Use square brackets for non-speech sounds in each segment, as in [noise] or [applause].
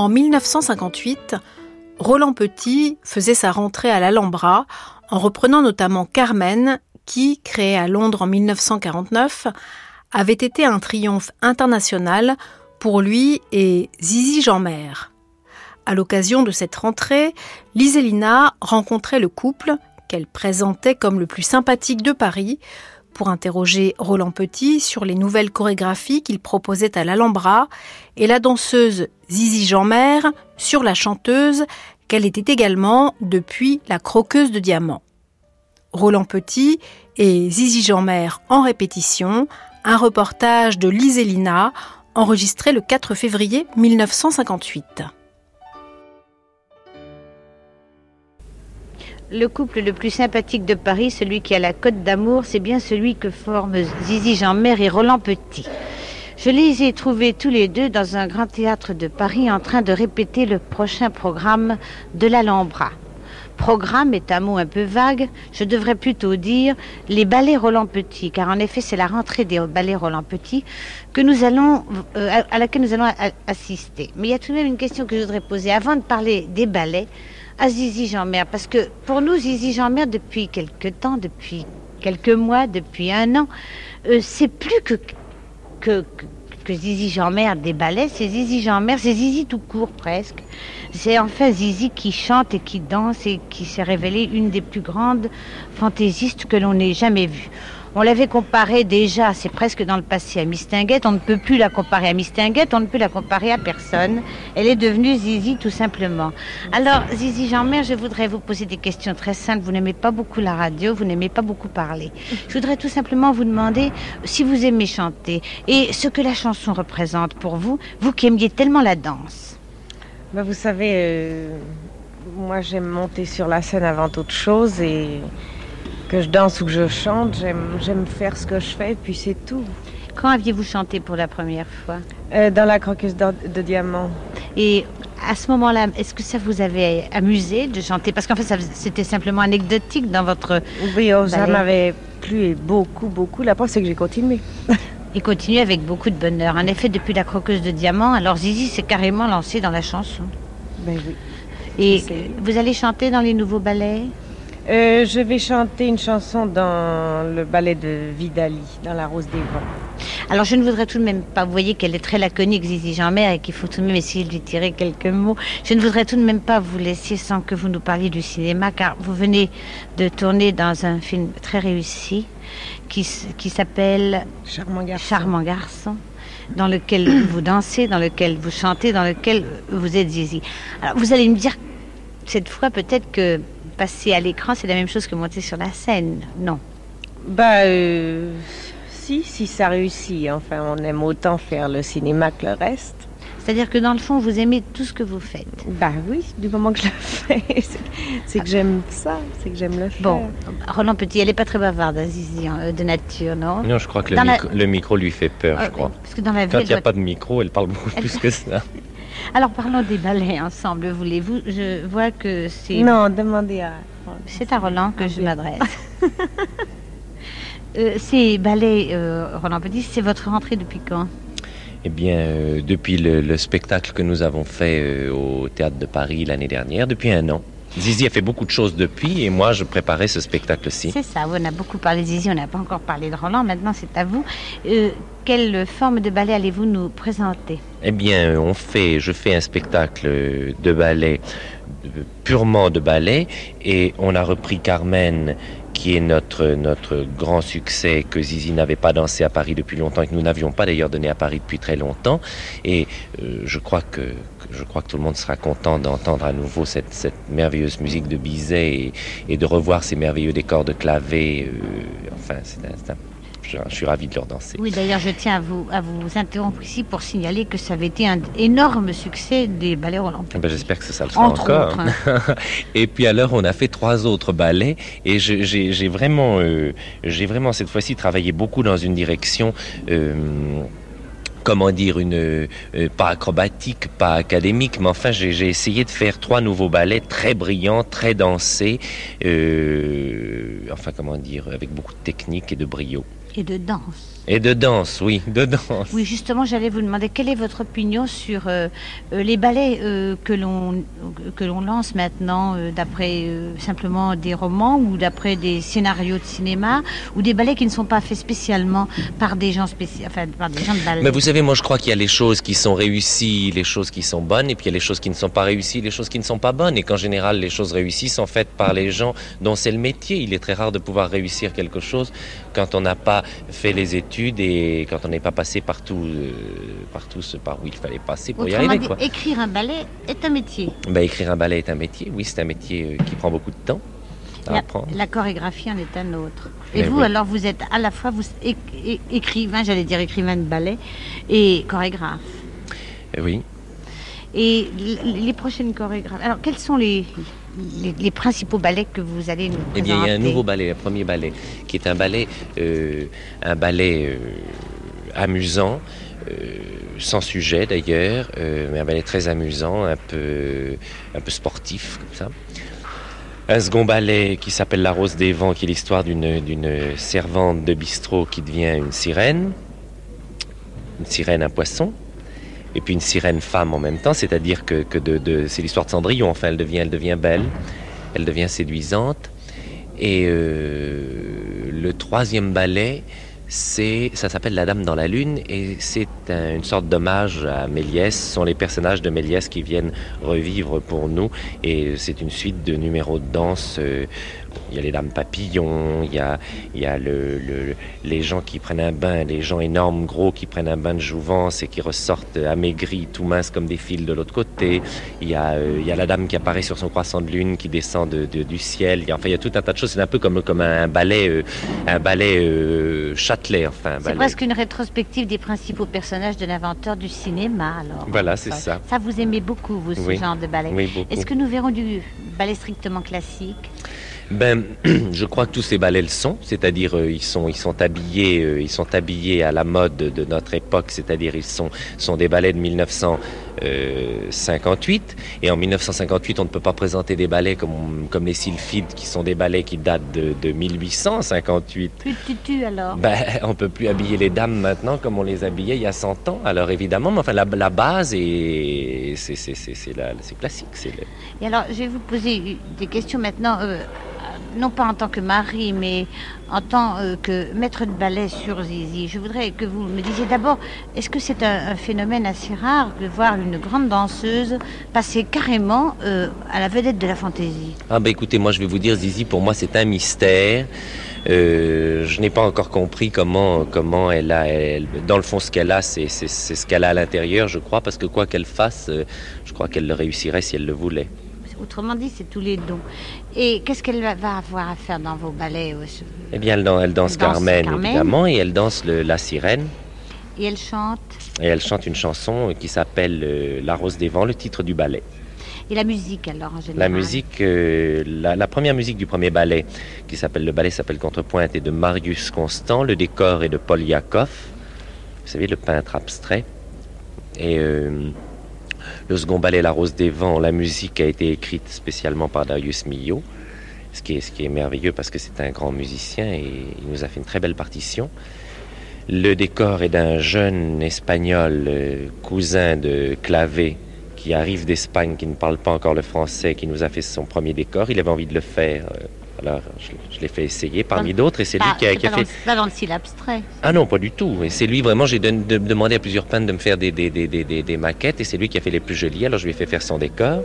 En 1958, Roland Petit faisait sa rentrée à l'Alhambra en reprenant notamment Carmen, qui, créé à Londres en 1949, avait été un triomphe international pour lui et Zizi Jeanmer. À l'occasion de cette rentrée, Liselina rencontrait le couple qu'elle présentait comme le plus sympathique de Paris pour interroger Roland Petit sur les nouvelles chorégraphies qu'il proposait à l'Alhambra et la danseuse Zizi Jeanmer sur la chanteuse qu'elle était également depuis la croqueuse de diamants. Roland Petit et Zizi Jeanmer en répétition, un reportage de Liselina enregistré le 4 février 1958. Le couple le plus sympathique de Paris, celui qui a la côte d'amour, c'est bien celui que forment Zizi Jeanmer et Roland Petit. Je les ai trouvés tous les deux dans un grand théâtre de Paris en train de répéter le prochain programme de l'Alhambra. Programme est un mot un peu vague, je devrais plutôt dire les ballets Roland Petit, car en effet c'est la rentrée des ballets Roland Petit euh, à laquelle nous allons assister. Mais il y a tout de même une question que je voudrais poser avant de parler des ballets à Zizi Jeanmer, parce que pour nous, Zizi Jeanmer, depuis quelque temps, depuis quelques mois, depuis un an, euh, c'est plus que, que, que Zizi Jeanmer des ballets, c'est Zizi Jeanmer, c'est Zizi tout court presque. C'est enfin Zizi qui chante et qui danse et qui s'est révélée une des plus grandes fantaisistes que l'on ait jamais vues. On l'avait comparée déjà, c'est presque dans le passé, à Mistinguette. On ne peut plus la comparer à Mistinguette, on ne peut la comparer à personne. Elle est devenue Zizi tout simplement. Alors, Zizi Jean-Mère, je voudrais vous poser des questions très simples. Vous n'aimez pas beaucoup la radio, vous n'aimez pas beaucoup parler. Je voudrais tout simplement vous demander si vous aimez chanter et ce que la chanson représente pour vous, vous qui aimiez tellement la danse. Ben, vous savez, euh, moi j'aime monter sur la scène avant toute chose et que je danse ou que je chante, j'aime faire ce que je fais, et puis c'est tout. Quand aviez-vous chanté pour la première fois? Euh, Dans la croqueuse de, diamant. Et à ce moment-là, est-ce que ça vous avait amusé de chanter? Parce qu'en fait, c'était simplement anecdotique dans votre. Oui, oh, ça m'avait plu beaucoup, beaucoup. La preuve, c'est que j'ai continué. [laughs] Et continué avec beaucoup de bonheur. En effet, depuis la croqueuse de diamant, alors Zizi s'est carrément lancée dans la chanson. Ben oui. Et vous allez chanter dans les nouveaux ballets? Euh, je vais chanter une chanson dans le ballet de Vidali, dans La Rose des Vents. Alors je ne voudrais tout de même pas, vous voyez qu'elle est très laconique, Zizi Jean-Mère, et qu'il faut tout de même essayer de lui tirer quelques mots. Je ne voudrais tout de même pas vous laisser sans que vous nous parliez du cinéma, car vous venez de tourner dans un film très réussi qui, qui s'appelle Charmant Garçon. Charmant Garçon dans lequel vous dansez, dans lequel vous chantez, dans lequel vous êtes Zizi. Alors vous allez me dire cette fois peut-être que passer à l'écran, c'est la même chose que monter sur la scène, non? Bah, euh, si, si ça réussit. Enfin, on aime autant faire le cinéma que le reste. C'est-à-dire que dans le fond, vous aimez tout ce que vous faites. Bah oui, du moment que je le [laughs] fais, c'est que j'aime ça, c'est que j'aime le faire. Bon, Roland Petit, elle n'est pas très bavarde, Azizi, hein, de nature, non? Non, je crois que le, micro, lui fait peur, je ah, crois. Parce que dans la Quand il n'y a pas de micro, elle parle beaucoup [laughs] plus que ça. Alors parlons des ballets ensemble, voulez-vous? Je vois que c'est... Non, demandez à... C'est à Roland que je m'adresse. euh, ces ballets, euh, Roland Petit, c'est votre rentrée depuis quand? Eh bien, euh, depuis le, spectacle que nous avons fait euh, au Théâtre de Paris l'année dernière, depuis un an. Zizi a fait beaucoup de choses depuis et moi je préparais ce spectacle-ci. C'est ça, on a beaucoup parlé de Zizi, on n'a pas encore parlé de Roland, maintenant c'est à vous. Euh, quelle forme de ballet allez-vous nous présenter? Eh bien, on fait, je fais un spectacle de ballet purement de ballet et on a repris Carmen qui est notre, notre grand succès que Zizi n'avait pas dansé à Paris depuis longtemps et que nous n'avions pas d'ailleurs donné à Paris depuis très longtemps. Et euh, je, crois que, je crois que tout le monde sera content d'entendre à nouveau cette, cette, merveilleuse musique de Bizet et, de revoir ces merveilleux décors de clavet. Euh, enfin, c'est un, je, je suis ravi de leur danser. Oui, d'ailleurs, je tiens à vous, à vous interrompre ici pour signaler que ça avait été un énorme succès des ballets olympiques. Eh ben, J'espère que ça le sera Entre encore. autres, hein. [laughs] et puis alors, on a fait trois autres ballets et j'ai vraiment, euh, j'ai vraiment cette fois-ci travaillé beaucoup dans une direction. euh, Comment dire, une euh, pas acrobatique, pas académique, mais enfin j'ai j'ai essayé de faire trois nouveaux ballets très brillants, très dansés, euh, enfin comment dire, avec beaucoup de technique et de brio. Et de danse. Et de danse, oui, de danse. Oui, justement, j'allais vous demander quelle est votre opinion sur euh, euh, les ballets euh, que l'on que l'on lance maintenant, euh, d'après simplement des romans ou d'après des scénarios de cinéma, ou des ballets qui ne sont pas faits spécialement par des gens spéciaux, enfin par des gens de ballet. Mais vous savez, moi je crois qu'il y a les choses qui sont réussies, les choses qui sont bonnes, et puis il y a les choses qui ne sont pas réussies, les choses qui ne sont pas bonnes, et qu'en général les choses réussies sont faites par les gens dont c'est le métier. Il est très rare de pouvoir réussir quelque chose quand on n'a pas fait les études et quand on n'est pas passé par tout, euh, par tout ce par où il fallait passer pour y arriver. dit, Quoi. écrire un ballet est un métier. Ben, écrire un ballet est un métier, oui, c'est un métier euh, qui prend beaucoup de temps à La, apprendre. la chorégraphie en est un autre. Et Mais vous, oui. alors, vous êtes à la fois vous, écrivain, j'allais dire écrivain de ballet, et chorégraphe. Oui. Et les prochaines chorégraphies. Alors, quels sont les, les, les principaux ballets que vous allez nous Eh bien, il y a un présenter. nouveau ballet, le premier ballet, qui est un ballet, euh, un ballet euh, amusant, euh, sans sujet d'ailleurs, euh, mais un ballet très amusant, un peu, un peu sportif comme ça. Un second ballet qui s'appelle La Rose des Vents, qui est l'histoire d'une d'une servante de bistrot qui devient une sirène, une sirène, un poisson, et puis une sirène femme en même temps, c'est-à-dire que, c'est l'histoire de Cendrillon, enfin elle devient, elle devient belle, elle devient séduisante. Et euh, le troisième ballet, ça s'appelle La Dame dans la Lune et c'est un- une sorte d'hommage à Méliès. Ce sont les personnages de Méliès qui viennent revivre pour nous et c'est une suite de numéros de danse. euh, il y a les dames papillons, il y a, il y a le, le- les gens qui prennent un bain, les gens énormes, gros, qui prennent un bain de jouvence et qui ressortent amaigris, tout minces comme des fils de l'autre côté. Il y, a, euh, il y a la dame qui apparaît sur son croissant de lune, qui descend de- de- du ciel. Il y a, enfin, il y a tout un tas de choses. C'est un peu comme, comme un ballet, euh, un ballet euh, Châtelet. Enfin, C'est presque une rétrospective des principaux personnages de l'inventeur du cinéma, alors. Voilà, c'est ça. Ça, vous aimez beaucoup, vous, ce Oui. genre de ballet. Oui. Est-ce que nous verrons du ballet strictement classique? Ben, [clears throat] je crois que tous ces ballets le sont, c'est-à-dire euh, ils sont ils sont habillés euh, ils sont habillés à la mode de notre époque, c'est-à-dire ils sont sont des ballets de 1958 et en 1958 on ne peut pas présenter des ballets comme comme les sylphides qui sont des ballets qui datent de, de 1858. Plus de tutu, alors Ben, [laughs] on peut plus habiller les dames maintenant comme on les habillait il y a 100 ans. Alors évidemment, mais enfin la, la base est c'est c'est c'est c'est la- c'est classique, c'est le- Et alors, je vais vous poser des questions maintenant, euh, non pas en tant que mari, mais en tant euh, que maître de ballet sur Zizi. Je voudrais que vous me disiez d'abord, est-ce que c'est un, phénomène assez rare de voir une grande danseuse passer carrément euh, à la vedette de la fantaisie? Ah bah écoutez, moi je vais vous dire, Zizi, pour moi c'est un mystère. Euh, je n'ai pas encore compris comment comment elle a, elle- dans le fond ce qu'elle a, c'est ce qu'elle a à l'intérieur, je crois, parce que quoi qu'elle fasse, je crois qu'elle le réussirait si elle le voulait. Autrement dit, c'est tous les dons. Et qu'est-ce qu'elle va- avoir à faire dans vos ballets euh, Eh bien, elle, dan- elle danse Carmen, Carmen. évidemment, et elle danse le- la sirène, Et elle chante et elle chante une chanson qui s'appelle euh, La Rose des Vents, le titre du ballet. Et la musique, alors, en général La musique, euh, la, la première musique du premier ballet, qui s'appelle le ballet s'appelle Contrepointe, est de Marius Constant. Le décor est de Paul Yakov, vous savez, le peintre abstrait. Et euh, le second ballet, La Rose des Vents, la musique a été écrite spécialement par Darius Milhaud, ce qui est, merveilleux parce que c'est un grand musicien et il nous a fait une très belle partition. Le décor est d'un jeune espagnol, euh, cousin de Clavé, qui arrive d'Espagne, qui ne parle pas encore le français, qui nous a fait son premier décor. Il avait envie de le faire. euh, alors, je, je l'ai fait essayer parmi d'autres, et c'est lui qui a, qui fait. pas dans le style abstrait. Ah non, pas du tout. Et c'est lui vraiment, j'ai de- demandé à plusieurs peintres de me faire des, des, des, des, des- des maquettes et c'est lui qui a fait les plus jolies. Alors je lui ai fait faire son décor.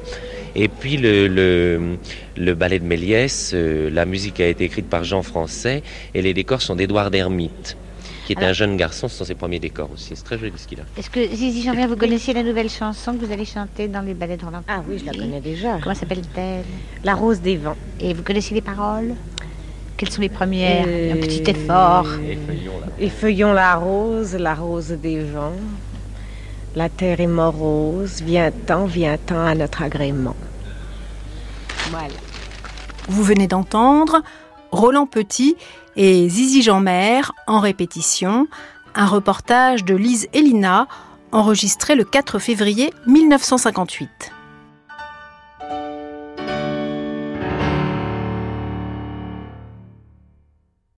Et puis le, le, le ballet de Méliès, euh, la musique a été écrite par Jean Français et les décors sont d'Édouard Dermite, qui est un jeune garçon, ce sont ses premiers décors aussi. C'est très joli ce qu'il a. Est-ce que Zizi Jean-Pierre, vous connaissez la nouvelle chanson que vous allez chanter dans les ballets de Roland Ah oui, je la connais déjà. Comment s'appelle-t-elle? La Rose des Vents. Et vous connaissez les paroles? Quelles sont les premières? Euh, un petit effort. Effeuillons la... la rose, la rose des vents. La terre est morose, viens-t'en, viens-t'en à notre agrément. Voilà. Vous venez d'entendre Roland Petit et Zizi Jeanmer en répétition, un reportage de Lise Elina enregistré le 4 février 1958.